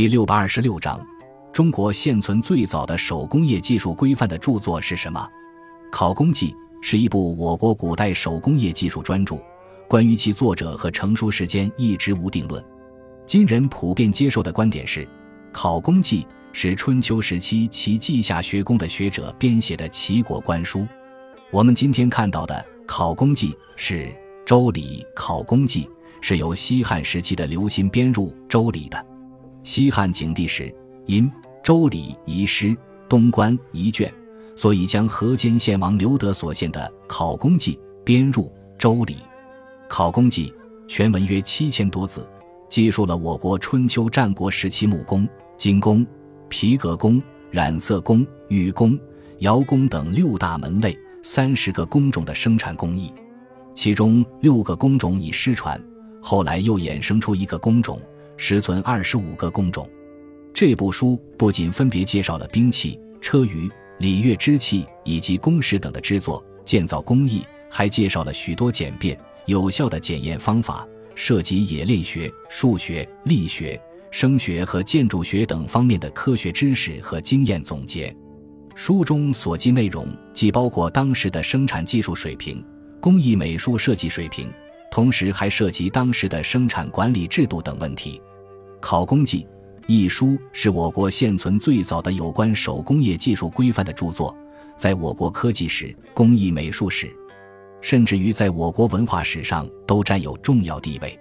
第六百二十六章：中国现存最早的手工业技术规范的著作是什么？《考工记》是一部我国古代手工业技术专著，关于其作者和成书时间一直无定论。今人普遍接受的观点是，《考工记》是春秋时期其稷下学宫的学者编写的齐国官书。我们今天看到的《考工记》是《周礼·考工记》，是由西汉时期的刘歆编入《周礼》的。西汉景帝时，因《周礼》遗失，东关遗卷，所以将河间献王刘德所献的《考工记》编入《周礼》。《考工记》全文约七千多字。记述了我国春秋战国时期木工、金工、皮革工、染色工、玉工、窑工等六大门类三十个工种的生产工艺，其中六个工种已失传，后来又衍生出一个工种，实存二十五个工种。这部书不仅分别介绍了兵器、车舆、礼乐之器以及工石等的制作建造工艺，还介绍了许多简便有效的检验方法。涉及冶炼学、数学、力学、声学和建筑学等方面的科学知识和经验总结。书中所记内容既包括当时的生产技术水平、工艺美术设计水平，同时还涉及当时的生产管理制度等问题。《考工记》一书是我国现存最早的有关手工业技术规范的著作，在我国科技史、工艺美术史。甚至于在我国文化史上都占有重要地位。